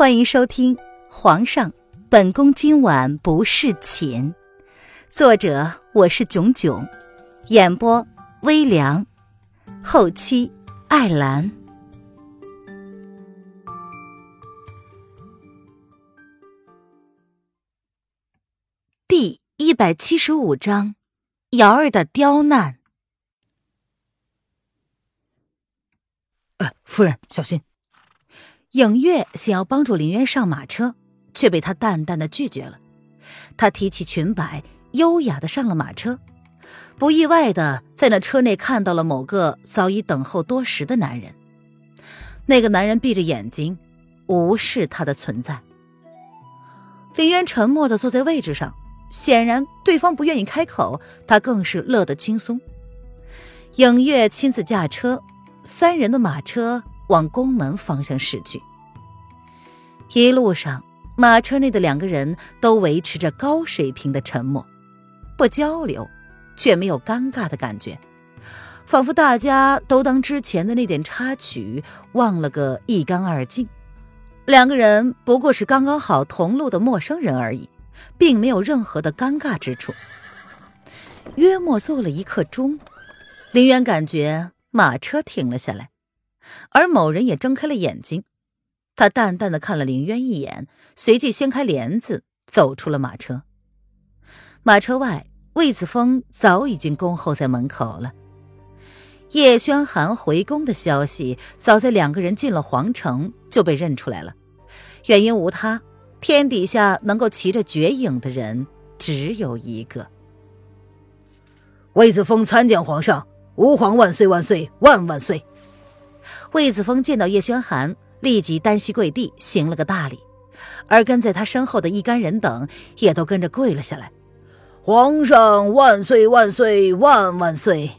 欢迎收听《皇上，本宫今晚不侍寝》，作者我是囧囧，演播微凉，后期艾兰。第一百七十五章，瑶儿的刁难。呃，夫人小心。影月想要帮助林渊上马车，却被他淡淡的拒绝了。他提起裙摆，优雅的上了马车，不意外的在那车内看到了某个早已等候多时的男人。那个男人闭着眼睛，无视他的存在。林渊沉默的坐在位置上，显然对方不愿意开口，他更是乐得轻松。影月亲自驾车，三人的马车。往宫门方向驶去。一路上，马车内的两个人都维持着高水平的沉默，不交流，却没有尴尬的感觉，仿佛大家都当之前的那点插曲忘了个一干二净。两个人不过是刚刚好同路的陌生人而已，并没有任何的尴尬之处。约莫坐了一刻钟，林渊感觉马车停了下来。而某人也睁开了眼睛，他淡淡的看了林渊一眼，随即掀开帘子走出了马车。马车外，魏子峰早已经恭候在门口了。叶轩寒回宫的消息，早在两个人进了皇城就被认出来了。原因无他，天底下能够骑着绝影的人只有一个。魏子峰参见皇上，吾皇万岁万岁万万岁！魏子峰见到叶轩寒，立即单膝跪地，行了个大礼，而跟在他身后的一干人等也都跟着跪了下来。皇上万岁万岁万万岁！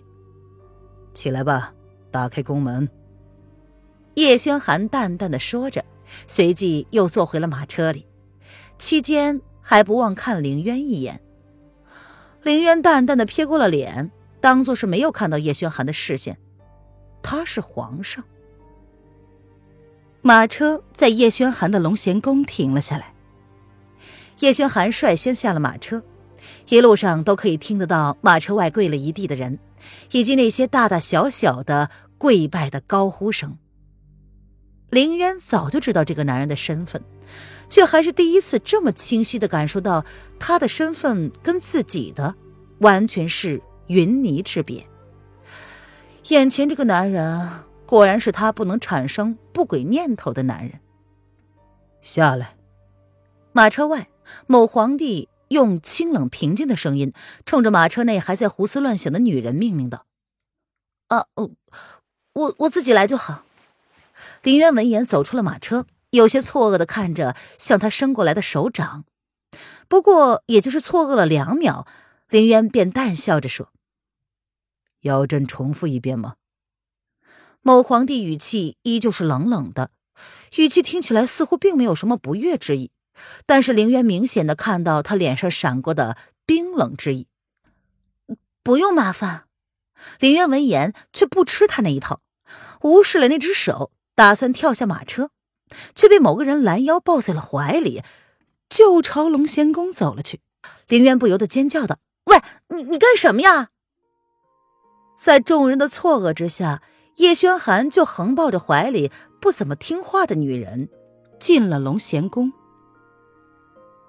起来吧，打开宫门。叶轩寒淡淡的说着，随即又坐回了马车里，期间还不忘看凌渊一眼。凌渊淡淡的撇过了脸，当做是没有看到叶轩寒的视线。他是皇上。马车在叶轩寒的龙贤宫停了下来。叶轩寒率先下了马车，一路上都可以听得到马车外跪了一地的人，以及那些大大小小的跪拜的高呼声。林渊早就知道这个男人的身份，却还是第一次这么清晰的感受到他的身份跟自己的完全是云泥之别。眼前这个男人果然是他不能产生不轨念头的男人。下来。马车外，某皇帝用清冷平静的声音冲着马车内还在胡思乱想的女人命令道：“啊哦，我我自己来就好。”林渊闻言走出了马车，有些错愕的看着向他伸过来的手掌。不过也就是错愕了两秒，林渊便淡笑着说。要朕重复一遍吗？某皇帝语气依旧是冷冷的，语气听起来似乎并没有什么不悦之意，但是凌渊明显的看到他脸上闪过的冰冷之意。不用麻烦。凌渊闻言却不吃他那一套，无视了那只手，打算跳下马车，却被某个人拦腰抱在了怀里，就朝龙仙宫走了去。凌渊不由得尖叫道：“喂，你你干什么呀？”在众人的错愕之下，叶轩寒就横抱着怀里不怎么听话的女人，进了龙贤宫。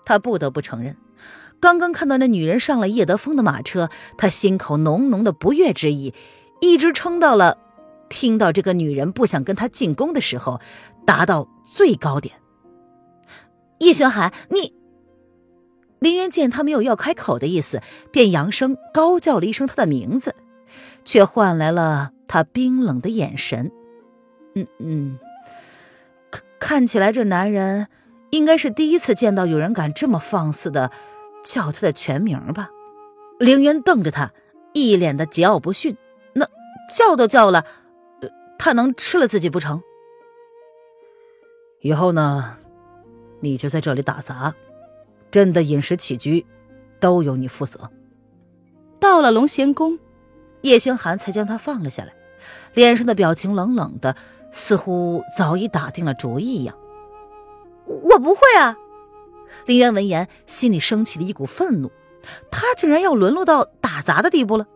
他不得不承认，刚刚看到那女人上了叶德风的马车，他心口浓浓的不悦之意，一直撑到了听到这个女人不想跟他进宫的时候，达到最高点。叶轩寒，你……林渊见他没有要开口的意思，便扬声高叫了一声他的名字。却换来了他冰冷的眼神。嗯嗯，看看起来这男人应该是第一次见到有人敢这么放肆的叫他的全名吧？凌渊瞪着他，一脸的桀骜不驯。那叫都叫了，他能吃了自己不成？以后呢，你就在这里打杂，朕的饮食起居都由你负责。到了龙贤宫。叶轩寒才将他放了下来，脸上的表情冷冷的，似乎早已打定了主意一样。我不会啊！林渊闻言，心里升起了一股愤怒，他竟然要沦落到打杂的地步了。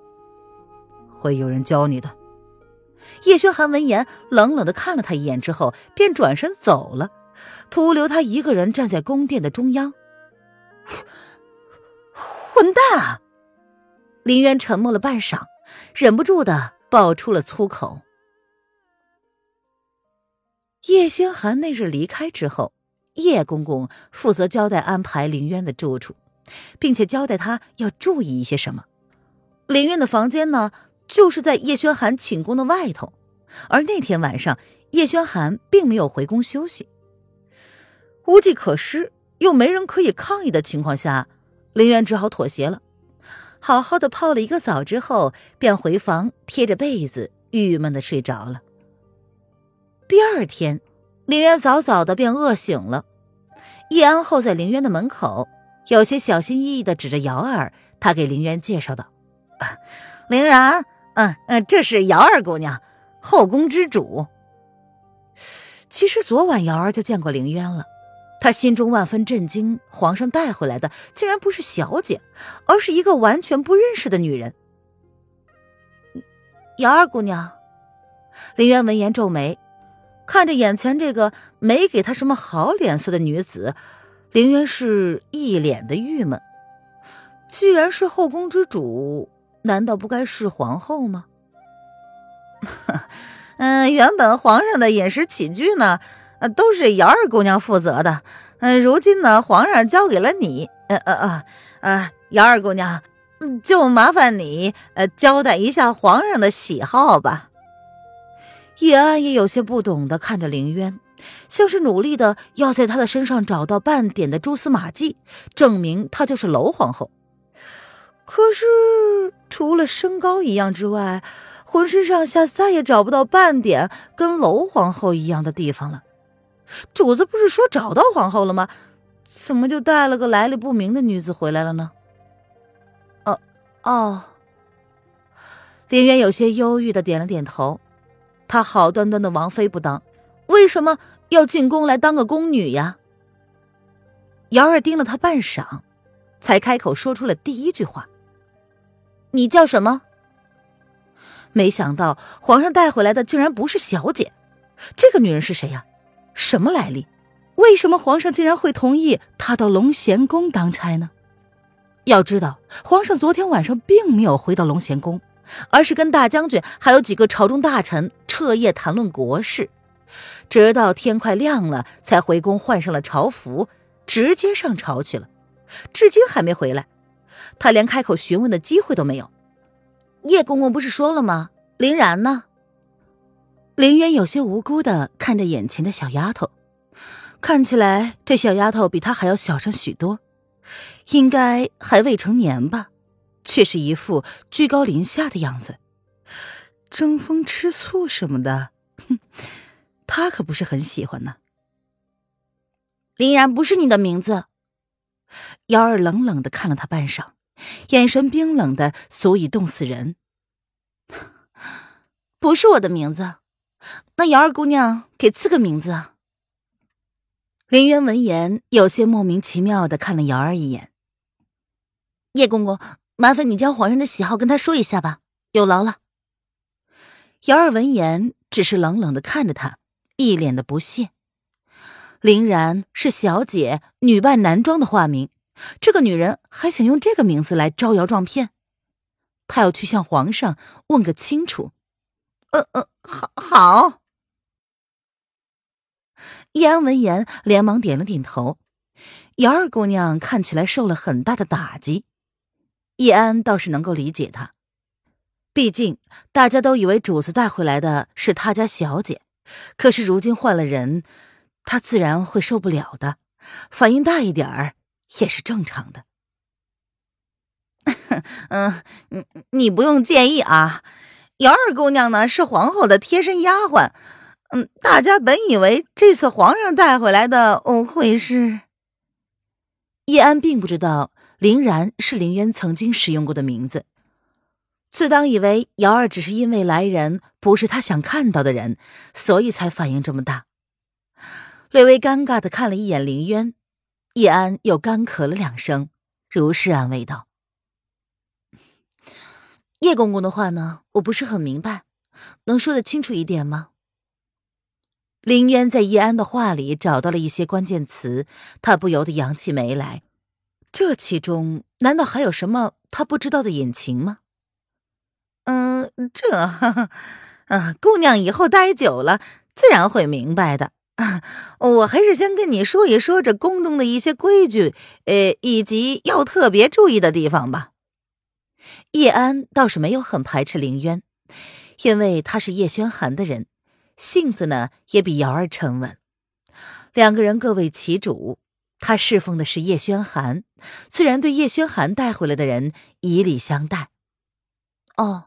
会有人教你的。叶轩寒闻言，冷冷的看了他一眼之后，便转身走了，徒留他一个人站在宫殿的中央。混蛋啊！林渊沉默了半晌，忍不住的爆出了粗口。叶轩寒那日离开之后，叶公公负责交代安排林渊的住处，并且交代他要注意一些什么。林渊的房间呢，就是在叶轩寒寝宫的外头。而那天晚上，叶轩寒并没有回宫休息。无计可施，又没人可以抗议的情况下，林渊只好妥协了。好好的泡了一个澡之后，便回房贴着被子，郁闷的睡着了。第二天，林渊早早的便饿醒了。叶安候在林渊的门口，有些小心翼翼的指着瑶儿，他给林渊介绍道：“林然，嗯嗯，这是瑶儿姑娘。”后宫之主。其实昨晚瑶儿就见过凌渊了，他心中万分震惊，皇上带回来的竟然不是小姐，而是一个完全不认识的女人。瑶儿姑娘，林渊闻言皱眉，看着眼前这个没给他什么好脸色的女子，林渊是一脸的郁闷。既然是后宫之主，难道不该是皇后吗？嗯，原本皇上的饮食起居呢，呃，都是姚二姑娘负责的。嗯，如今呢，皇上交给了你，呃呃呃呃，姚二姑娘，就麻烦你呃交代一下皇上的喜好吧。叶安也有些不懂的看着凌渊，像是努力的要在他的身上找到半点的蛛丝马迹，证明她就是娄皇后。可是除了身高一样之外，浑身上下再也找不到半点跟娄皇后一样的地方了。主子不是说找到皇后了吗？怎么就带了个来历不明的女子回来了呢？哦哦，林渊有些忧郁的点了点头。他好端端的王妃不当，为什么要进宫来当个宫女呀？瑶儿盯了他半晌，才开口说出了第一句话：“你叫什么？”没想到皇上带回来的竟然不是小姐，这个女人是谁呀？什么来历？为什么皇上竟然会同意他到龙贤宫当差呢？要知道，皇上昨天晚上并没有回到龙贤宫，而是跟大将军还有几个朝中大臣彻夜谈论国事，直到天快亮了才回宫换上了朝服，直接上朝去了，至今还没回来。他连开口询问的机会都没有。叶公公不是说了吗？林然呢？林渊有些无辜的看着眼前的小丫头，看起来这小丫头比他还要小上许多，应该还未成年吧，却是一副居高临下的样子，争风吃醋什么的，哼，他可不是很喜欢呢。林然不是你的名字，瑶儿冷冷的看了他半晌。眼神冰冷的，足以冻死人。不是我的名字，那瑶儿姑娘给赐个名字啊。林渊闻言，有些莫名其妙的看了瑶儿一眼。叶公公，麻烦你将皇上的喜好跟他说一下吧，有劳了。瑶儿闻言，只是冷冷的看着他，一脸的不屑。林然是小姐女扮男装的化名。这个女人还想用这个名字来招摇撞骗，她要去向皇上问个清楚。嗯嗯，好好。叶安闻言，连忙点了点头。姚二姑娘看起来受了很大的打击，叶安倒是能够理解她，毕竟大家都以为主子带回来的是他家小姐，可是如今换了人，她自然会受不了的，反应大一点儿。也是正常的。嗯，你你不用介意啊。瑶儿姑娘呢是皇后的贴身丫鬟。嗯，大家本以为这次皇上带回来的哦会是……叶安并不知道林然是林渊曾经使用过的名字，自当以为瑶儿只是因为来人不是他想看到的人，所以才反应这么大。略微尴尬的看了一眼林渊，叶安又干咳了两声，如是安慰道：“叶公公的话呢，我不是很明白，能说的清楚一点吗？”林渊在叶安的话里找到了一些关键词，他不由得扬起眉来。这其中难道还有什么他不知道的隐情吗？嗯，这，啊，姑娘以后待久了，自然会明白的。啊我还是先跟你说一说这宫中的一些规矩，呃，以及要特别注意的地方吧。叶安倒是没有很排斥凌渊，因为他是叶轩寒的人，性子呢也比瑶儿沉稳。两个人各为其主，他侍奉的是叶轩寒，自然对叶轩寒带回来的人以礼相待。哦。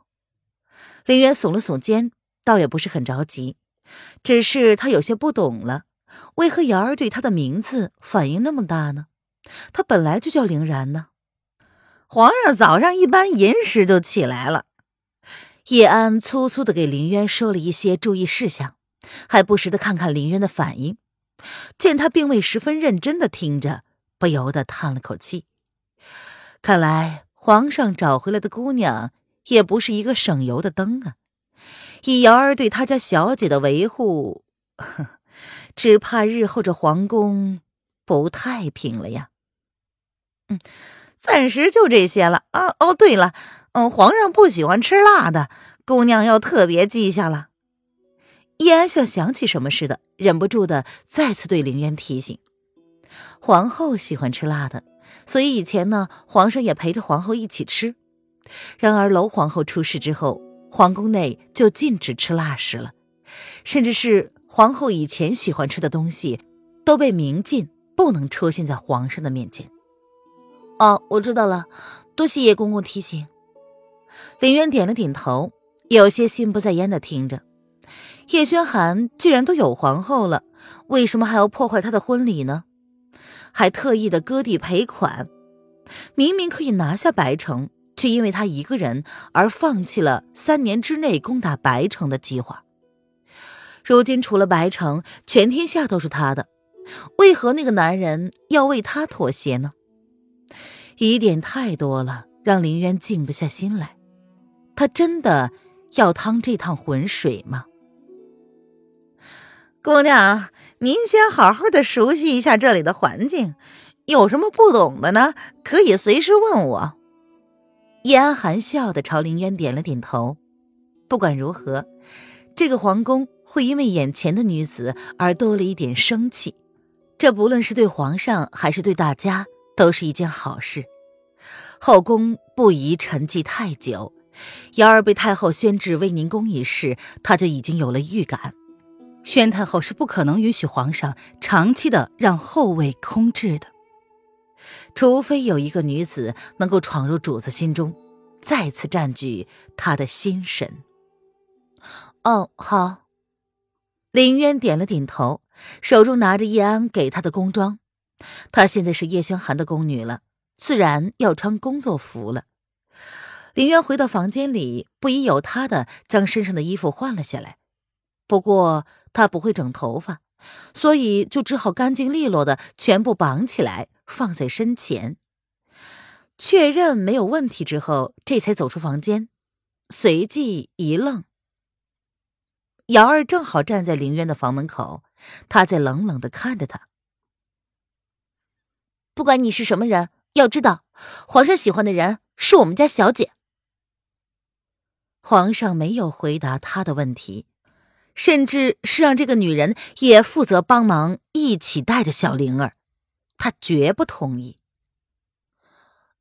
林渊耸了耸肩，倒也不是很着急，只是他有些不懂了，为何瑶儿对他的名字反应那么大呢？他本来就叫凌然呢。皇上早上一般寅时就起来了。叶安粗粗的给林渊说了一些注意事项，还不时的看看林渊的反应。见他并未十分认真的听着，不由得叹了口气。看来皇上找回来的姑娘。也不是一个省油的灯啊！以瑶儿对他家小姐的维护，只怕日后这皇宫不太平了呀。嗯，暂时就这些了啊。哦，对了，嗯，皇上不喜欢吃辣的，姑娘要特别记下了。叶安像想起什么似的，忍不住的再次对凌渊提醒：皇后喜欢吃辣的，所以以前呢，皇上也陪着皇后一起吃。然而，娄皇后出事之后，皇宫内就禁止吃辣食了，甚至是皇后以前喜欢吃的东西，都被明禁，不能出现在皇上的面前。哦，我知道了，多谢叶公公提醒。林渊点了点头，有些心不在焉的听着。叶轩寒既然都有皇后了，为什么还要破坏她的婚礼呢？还特意的割地赔款，明明可以拿下白城。却因为他一个人而放弃了三年之内攻打白城的计划。如今除了白城，全天下都是他的，为何那个男人要为他妥协呢？疑点太多了，让林渊静不下心来。他真的要趟这趟浑水吗？姑娘，您先好好的熟悉一下这里的环境，有什么不懂的呢？可以随时问我。叶安含笑的朝林渊点了点头。不管如何，这个皇宫会因为眼前的女子而多了一点生气，这不论是对皇上还是对大家，都是一件好事。后宫不宜沉寂太久。瑶儿被太后宣至威宁宫一事，他就已经有了预感。宣太后是不可能允许皇上长期的让后位空置的。除非有一个女子能够闯入主子心中，再次占据他的心神。哦，好。林渊点了点头，手中拿着叶安给他的宫装。她现在是叶轩寒的宫女了，自然要穿工作服了。林渊回到房间里，不疑有他的将身上的衣服换了下来。不过他不会整头发，所以就只好干净利落的全部绑起来。放在身前，确认没有问题之后，这才走出房间，随即一愣。瑶儿正好站在凌渊的房门口，他在冷冷的看着他。不管你是什么人，要知道，皇上喜欢的人是我们家小姐。皇上没有回答他的问题，甚至是让这个女人也负责帮忙，一起带着小灵儿。他绝不同意。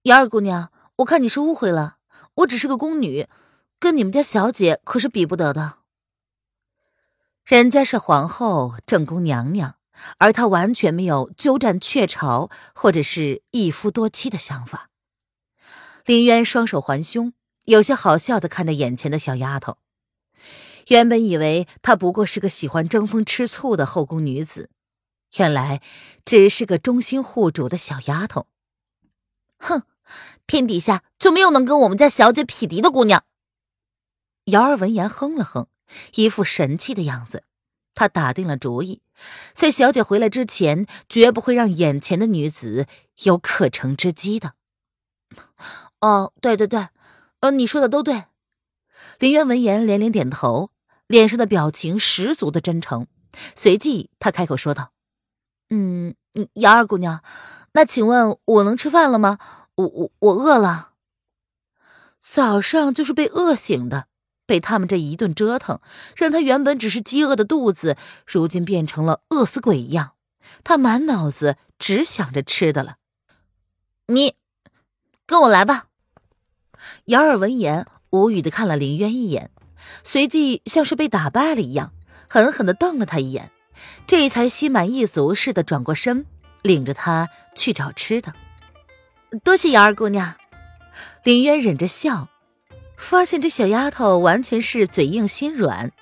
瑶儿姑娘，我看你是误会了，我只是个宫女，跟你们家小姐可是比不得的。人家是皇后正宫娘娘，而他完全没有鸠占鹊巢或者是一夫多妻的想法。林渊双手环胸，有些好笑的看着眼前的小丫头。原本以为她不过是个喜欢争风吃醋的后宫女子。原来只是个忠心护主的小丫头。哼，天底下就没有能跟我们家小姐匹敌的姑娘。瑶儿闻言哼了哼，一副神气的样子。他打定了主意，在小姐回来之前，绝不会让眼前的女子有可乘之机的。哦，对对对，呃，你说的都对。林渊闻言连连点头，脸上的表情十足的真诚。随即，他开口说道：“嗯，姚二姑娘，那请问我能吃饭了吗？我我我饿了。早上就是被饿醒的。”被他们这一顿折腾，让他原本只是饥饿的肚子，如今变成了饿死鬼一样。他满脑子只想着吃的了。你跟我来吧。姚儿闻言无语的看了林渊一眼，随即像是被打败了一样，狠狠的瞪了他一眼，这才心满意足似的转过身，领着他去找吃的。多谢姚二姑娘。林渊忍着笑。发现这小丫头完全是嘴硬心软，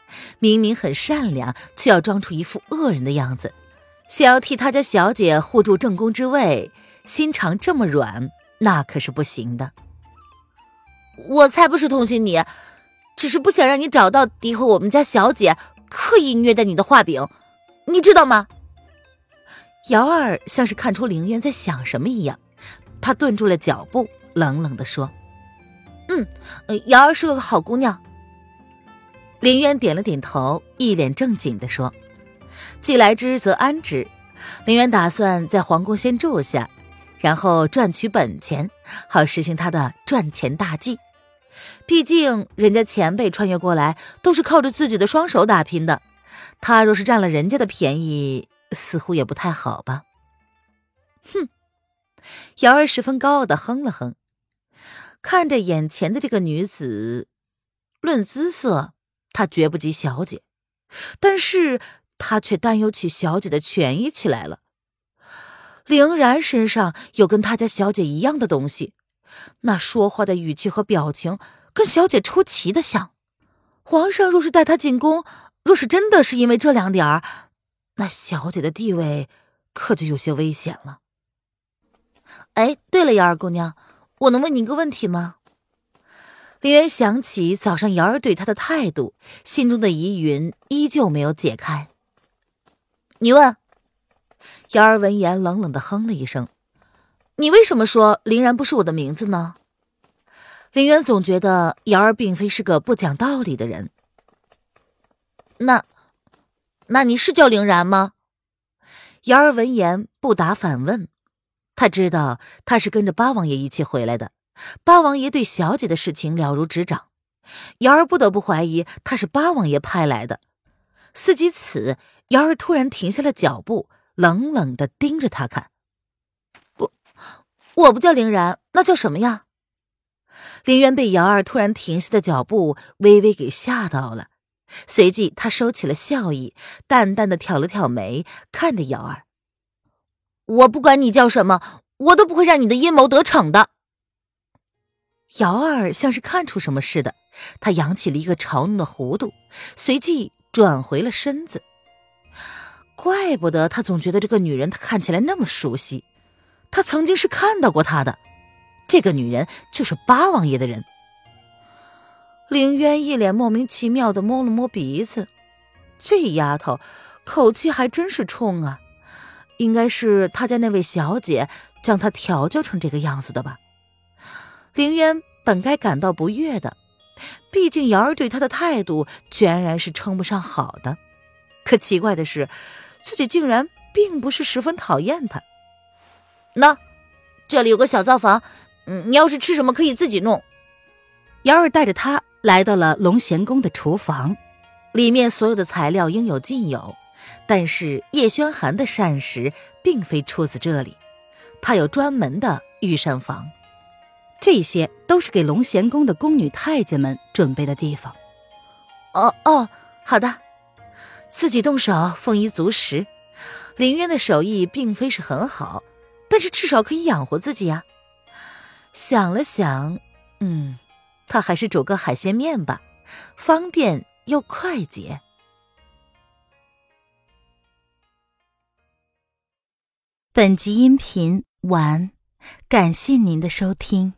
明明很善良，却要装出一副恶人的样子，想要替他家小姐护住正宫之位，心肠这么软，那可是不行的。我才不是同情你，只是不想让你找到诋毁我们家小姐、刻意虐待你的画饼，你知道吗？瑶儿像是看出凌渊在想什么一样，他顿住了脚步，冷冷地说。嗯，瑶儿是个好姑娘。林渊点了点头，一脸正经的说：“既来之则安之。”林渊打算在皇宫先住下，然后赚取本钱，好实行他的赚钱大计。毕竟人家前辈穿越过来都是靠着自己的双手打拼的，他若是占了人家的便宜，似乎也不太好吧？哼！瑶儿十分高傲的哼了哼。看着眼前的这个女子，论姿色，她绝不及小姐，但是她却担忧起小姐的权益起来了。凌然身上有跟他家小姐一样的东西，那说话的语气和表情跟小姐出奇的像。皇上若是带她进宫，若是真的是因为这两点儿，那小姐的地位可就有些危险了。哎，对了，姚二姑娘。我能问你一个问题吗？林渊想起早上瑶儿对他的态度，心中的疑云依旧没有解开。你问。瑶儿闻言冷冷的哼了一声：“你为什么说林然不是我的名字呢？”林渊总觉得瑶儿并非是个不讲道理的人。那，那你是叫凌然吗？瑶儿闻言不答反问。他知道他是跟着八王爷一起回来的，八王爷对小姐的事情了如指掌，瑶儿不得不怀疑他是八王爷派来的。思及此，瑶儿突然停下了脚步，冷冷的盯着他看。不，我不叫凌然，那叫什么呀？林渊被瑶儿突然停下的脚步微微给吓到了，随即他收起了笑意，淡淡的挑了挑眉，看着瑶儿。我不管你叫什么，我都不会让你的阴谋得逞的。瑶儿像是看出什么似的，他扬起了一个嘲弄的弧度，随即转回了身子。怪不得他总觉得这个女人她看起来那么熟悉，他曾经是看到过她的。这个女人就是八王爷的人。凌渊一脸莫名其妙的摸了摸鼻子，这丫头口气还真是冲啊。应该是他家那位小姐将他调教成这个样子的吧？凌渊本该感到不悦的，毕竟瑶儿对他的态度全然是称不上好的。可奇怪的是，自己竟然并不是十分讨厌他。那这里有个小灶房，嗯，你要是吃什么可以自己弄。瑶儿带着他来到了龙贤宫的厨房，里面所有的材料应有尽有。但是叶轩寒的膳食并非出自这里，他有专门的御膳房，这些都是给龙贤宫的宫女太监们准备的地方。哦哦，好的，自己动手丰衣足食。林渊的手艺并非是很好，但是至少可以养活自己呀。想了想，嗯，他还是煮个海鲜面吧，方便又快捷。本集音频完，感谢您的收听。